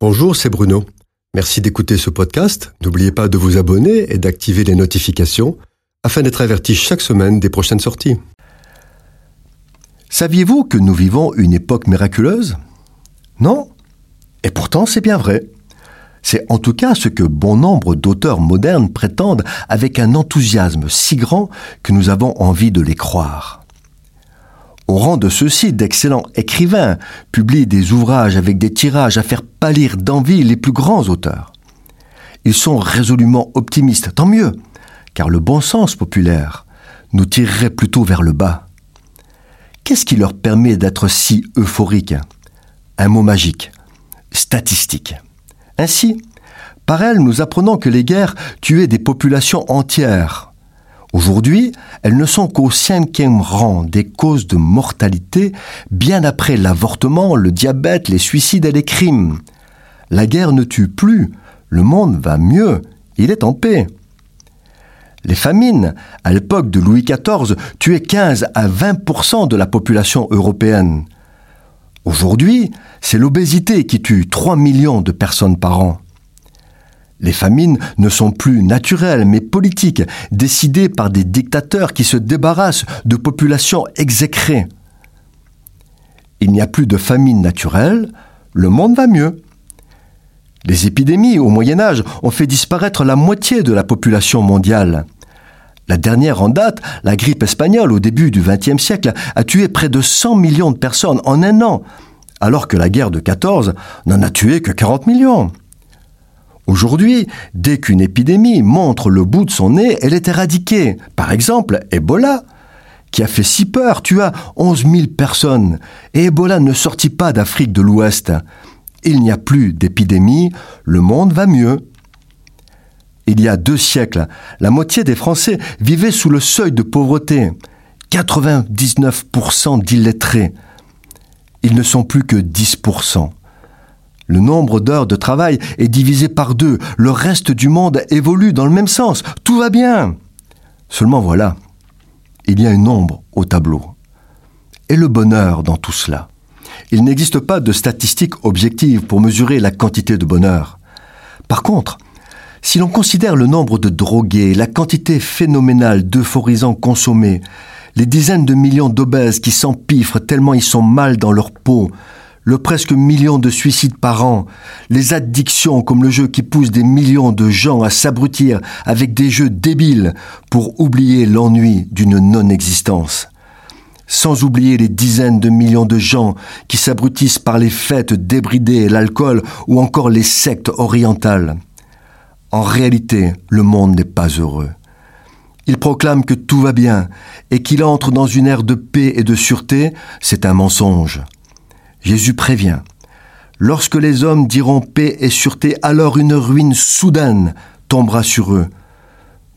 Bonjour, c'est Bruno. Merci d'écouter ce podcast. N'oubliez pas de vous abonner et d'activer les notifications afin d'être averti chaque semaine des prochaines sorties. Saviez-vous que nous vivons une époque miraculeuse? Non? Et pourtant c'est bien vrai. C'est en tout cas ce que bon nombre d'auteurs modernes prétendent avec un enthousiasme si grand que nous avons envie de les croire. Au rang de ceux-ci, d'excellents écrivains publient des ouvrages avec des tirages à faire pâlir d'envie les plus grands auteurs. Ils sont résolument optimistes, tant mieux, car le bon sens populaire nous tirerait plutôt vers le bas. Qu'est-ce qui leur permet d'être si euphoriques? Un mot magique, statistique. Ainsi, par elles, nous apprenons que les guerres tuaient des populations entières, Aujourd'hui, elles ne sont qu'au cinquième rang des causes de mortalité, bien après l'avortement, le diabète, les suicides et les crimes. La guerre ne tue plus, le monde va mieux, il est en paix. Les famines, à l'époque de Louis XIV, tuaient 15 à 20% de la population européenne. Aujourd'hui, c'est l'obésité qui tue 3 millions de personnes par an. Les famines ne sont plus naturelles, mais politiques, décidées par des dictateurs qui se débarrassent de populations exécrées. Il n'y a plus de famine naturelle, le monde va mieux. Les épidémies au Moyen Âge ont fait disparaître la moitié de la population mondiale. La dernière en date, la grippe espagnole au début du XXe siècle, a tué près de 100 millions de personnes en un an, alors que la guerre de 14 n'en a tué que 40 millions. Aujourd'hui, dès qu'une épidémie montre le bout de son nez, elle est éradiquée. Par exemple, Ebola, qui a fait si peur, tua 11 000 personnes. Et Ebola ne sortit pas d'Afrique de l'Ouest. Il n'y a plus d'épidémie, le monde va mieux. Il y a deux siècles, la moitié des Français vivaient sous le seuil de pauvreté. 99% d'illettrés. Ils ne sont plus que 10%. Le nombre d'heures de travail est divisé par deux. Le reste du monde évolue dans le même sens. Tout va bien. Seulement voilà, il y a une ombre au tableau. Et le bonheur dans tout cela. Il n'existe pas de statistiques objectives pour mesurer la quantité de bonheur. Par contre, si l'on considère le nombre de drogués, la quantité phénoménale d'euphorisants consommés, les dizaines de millions d'obèses qui s'empiffrent tellement ils sont mal dans leur peau, le presque million de suicides par an, les addictions comme le jeu qui pousse des millions de gens à s'abrutir avec des jeux débiles pour oublier l'ennui d'une non-existence. Sans oublier les dizaines de millions de gens qui s'abrutissent par les fêtes débridées l'alcool ou encore les sectes orientales. En réalité, le monde n'est pas heureux. Il proclame que tout va bien et qu'il entre dans une ère de paix et de sûreté, c'est un mensonge. Jésus prévient. Lorsque les hommes diront paix et sûreté, alors une ruine soudaine tombera sur eux.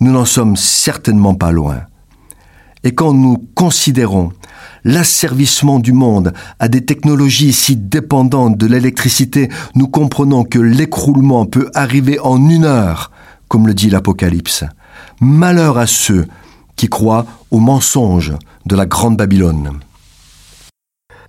Nous n'en sommes certainement pas loin. Et quand nous considérons l'asservissement du monde à des technologies si dépendantes de l'électricité, nous comprenons que l'écroulement peut arriver en une heure, comme le dit l'Apocalypse. Malheur à ceux qui croient au mensonge de la Grande Babylone.